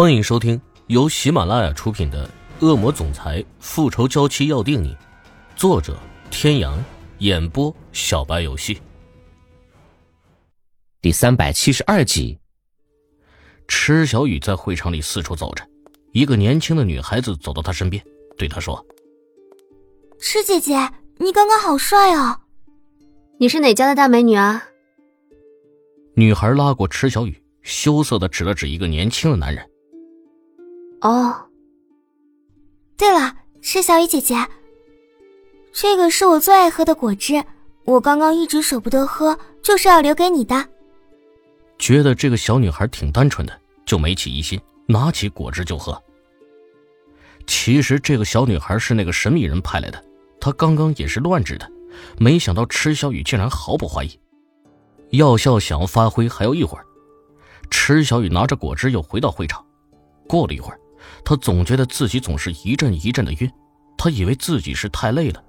欢迎收听由喜马拉雅出品的《恶魔总裁复仇娇妻要定你》，作者：天阳，演播：小白游戏。第三百七十二集，池小雨在会场里四处走着，一个年轻的女孩子走到她身边，对她说：“池姐姐，你刚刚好帅哦！你是哪家的大美女啊？”女孩拉过池小雨，羞涩的指了指一个年轻的男人。哦，对了，池小雨姐姐，这个是我最爱喝的果汁，我刚刚一直舍不得喝，就是要留给你的。觉得这个小女孩挺单纯的，就没起疑心，拿起果汁就喝。其实这个小女孩是那个神秘人派来的，她刚刚也是乱指的，没想到池小雨竟然毫不怀疑。药效想要发挥还要一会儿，池小雨拿着果汁又回到会场。过了一会儿。他总觉得自己总是一阵一阵的晕，他以为自己是太累了，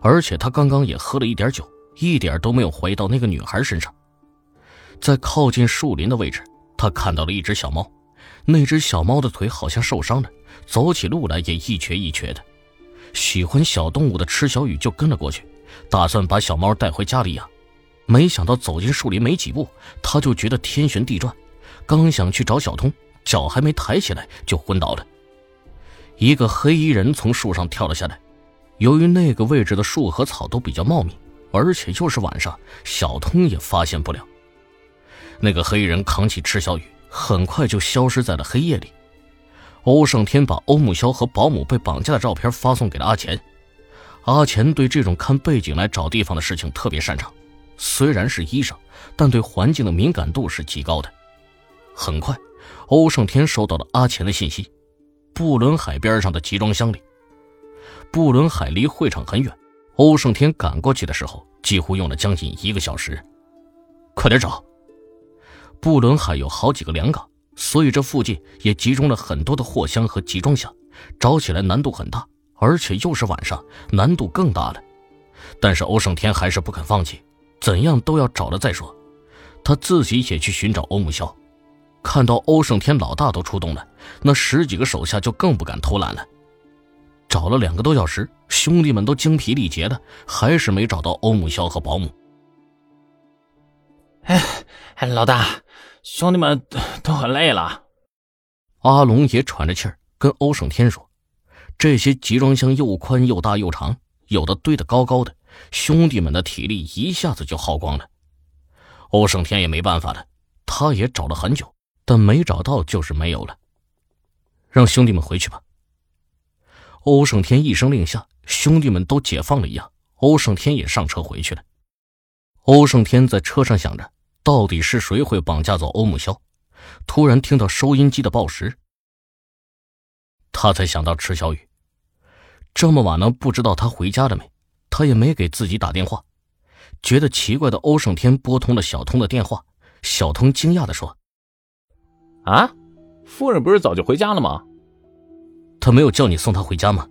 而且他刚刚也喝了一点酒，一点都没有怀疑到那个女孩身上。在靠近树林的位置，他看到了一只小猫，那只小猫的腿好像受伤了，走起路来也一瘸一瘸的。喜欢小动物的池小雨就跟了过去，打算把小猫带回家里养。没想到走进树林没几步，他就觉得天旋地转，刚想去找小通。脚还没抬起来就昏倒了。一个黑衣人从树上跳了下来，由于那个位置的树和草都比较茂密，而且又是晚上，小通也发现不了。那个黑衣人扛起池小雨，很快就消失在了黑夜里。欧胜天把欧木萧和保姆被绑架的照片发送给了阿钱。阿钱对这种看背景来找地方的事情特别擅长，虽然是医生，但对环境的敏感度是极高的。很快。欧胜天收到了阿钱的信息，布伦海边上的集装箱里。布伦海离会场很远，欧胜天赶过去的时候，几乎用了将近一个小时。快点找！布伦海有好几个粮港，所以这附近也集中了很多的货箱和集装箱，找起来难度很大，而且又是晚上，难度更大了。但是欧胜天还是不肯放弃，怎样都要找了再说。他自己也去寻找欧木萧。看到欧胜天老大都出动了，那十几个手下就更不敢偷懒了。找了两个多小时，兄弟们都精疲力竭的，还是没找到欧木萧和保姆。哎，老大，兄弟们都很累了。阿龙也喘着气儿跟欧胜天说：“这些集装箱又宽又大又长，有的堆得高高的，兄弟们的体力一下子就耗光了。”欧胜天也没办法了，他也找了很久。但没找到就是没有了，让兄弟们回去吧。欧胜天一声令下，兄弟们都解放了一样，欧胜天也上车回去了。欧胜天在车上想着，到底是谁会绑架走欧木萧？突然听到收音机的报时，他才想到池小雨。这么晚了，不知道他回家了没？他也没给自己打电话。觉得奇怪的欧胜天拨通了小通的电话，小通惊讶的说。啊，夫人不是早就回家了吗？他没有叫你送她回家吗？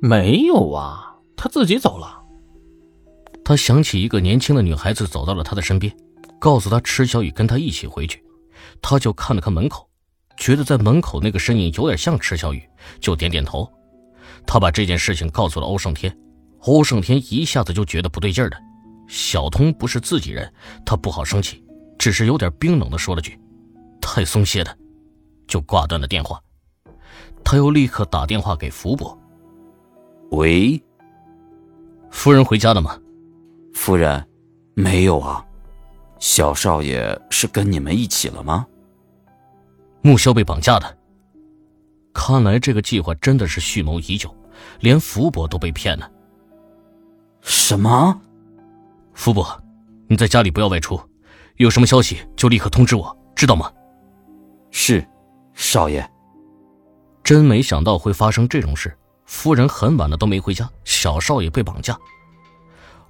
没有啊，他自己走了。他想起一个年轻的女孩子走到了他的身边，告诉他池小雨跟他一起回去，他就看了看门口，觉得在门口那个身影有点像池小雨，就点点头。他把这件事情告诉了欧胜天，欧胜天一下子就觉得不对劲儿了。小通不是自己人，他不好生气，只是有点冰冷的说了句。太松懈的，就挂断了电话。他又立刻打电话给福伯：“喂，夫人回家了吗？”“夫人，没有啊。小少爷是跟你们一起了吗？”木萧被绑架的。看来这个计划真的是蓄谋已久，连福伯都被骗了。什么？福伯，你在家里不要外出，有什么消息就立刻通知我，知道吗？是，少爷。真没想到会发生这种事。夫人很晚了都没回家，小少爷被绑架。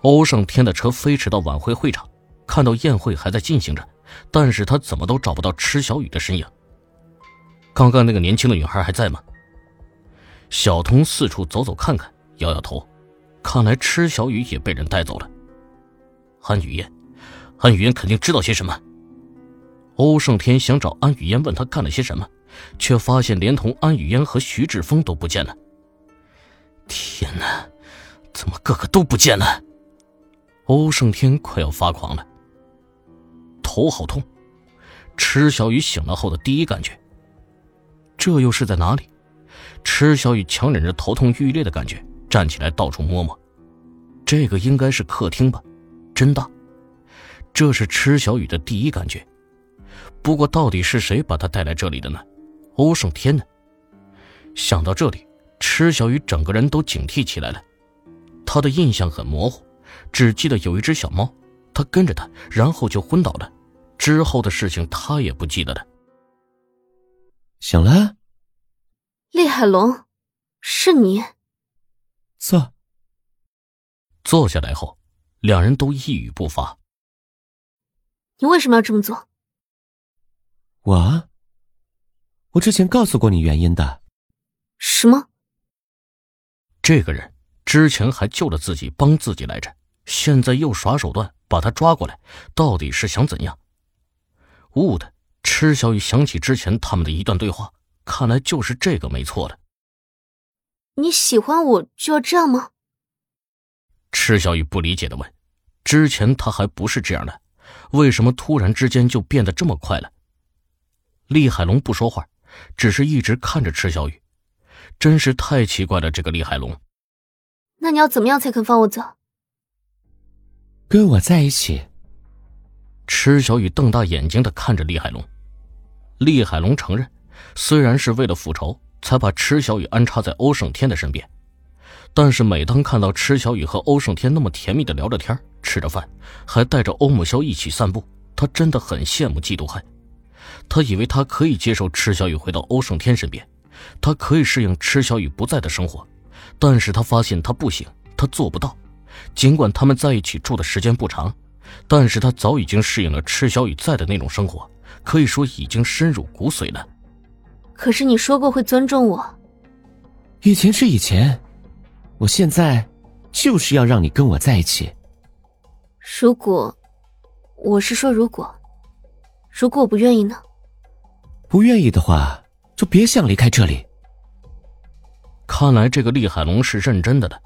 欧胜天的车飞驰到晚会会场，看到宴会还在进行着，但是他怎么都找不到池小雨的身影。刚刚那个年轻的女孩还在吗？小童四处走走看看，摇摇头，看来池小雨也被人带走了。韩雨嫣，韩雨嫣肯定知道些什么。欧胜天想找安雨嫣问他干了些什么，却发现连同安雨嫣和徐志峰都不见了。天哪，怎么个个都不见了？欧胜天快要发狂了，头好痛。池小雨醒了后的第一感觉，这又是在哪里？池小雨强忍着头痛欲裂的感觉，站起来到处摸摸。这个应该是客厅吧，真大。这是池小雨的第一感觉。不过，到底是谁把他带来这里的呢？欧胜天呢？想到这里，池小雨整个人都警惕起来了。他的印象很模糊，只记得有一只小猫，他跟着他，然后就昏倒了。之后的事情他也不记得了。醒了，厉海龙，是你。坐。坐下来后，两人都一语不发。你为什么要这么做？我，我之前告诉过你原因的。什么？这个人之前还救了自己，帮自己来着，现在又耍手段把他抓过来，到底是想怎样？兀的，池小雨想起之前他们的一段对话，看来就是这个没错的。你喜欢我就要这样吗？池小雨不理解的问：“之前他还不是这样的，为什么突然之间就变得这么快了？”厉海龙不说话，只是一直看着池小雨，真是太奇怪了。这个厉海龙，那你要怎么样才肯放我走？跟我在一起。池小雨瞪大眼睛的看着厉海龙，厉海龙承认，虽然是为了复仇才把池小雨安插在欧胜天的身边，但是每当看到池小雨和欧胜天那么甜蜜的聊着天、吃着饭，还带着欧木萧一起散步，他真的很羡慕、嫉妒、恨。他以为他可以接受池小雨回到欧胜天身边，他可以适应池小雨不在的生活，但是他发现他不行，他做不到。尽管他们在一起住的时间不长。但是他早已经适应了池小雨在的那种生活，可以说已经深入骨髓了。可是你说过会尊重我，以前是以前，我现在就是要让你跟我在一起。如果，我是说如果，如果我不愿意呢？不愿意的话，就别想离开这里。看来这个厉海龙是认真的了。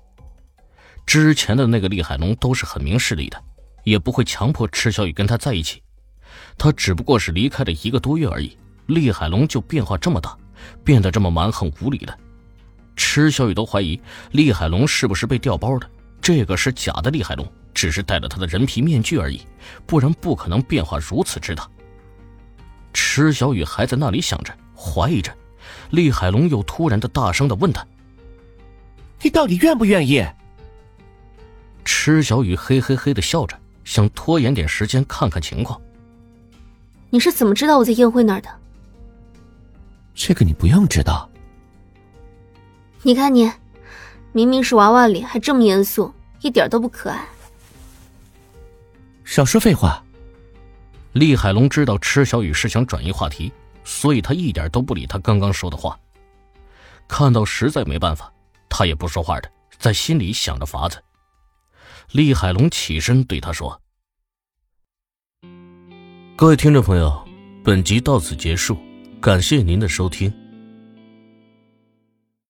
之前的那个厉海龙都是很明事理的。也不会强迫池小雨跟他在一起，他只不过是离开了一个多月而已。厉海龙就变化这么大，变得这么蛮横无理了。池小雨都怀疑厉海龙是不是被调包的，这个是假的厉海龙，只是戴了他的人皮面具而已，不然不可能变化如此之大。池小雨还在那里想着，怀疑着，厉海龙又突然的大声的问他：“你到底愿不愿意？”池小雨嘿嘿嘿的笑着。想拖延点时间看看情况。你是怎么知道我在宴会那儿的？这个你不用知道。你看你，明明是娃娃脸，还这么严肃，一点都不可爱。少说废话。厉海龙知道池小雨是想转移话题，所以他一点都不理他刚刚说的话。看到实在没办法，他也不说话的，在心里想着法子。厉海龙起身对他说：“各位听众朋友，本集到此结束，感谢您的收听。”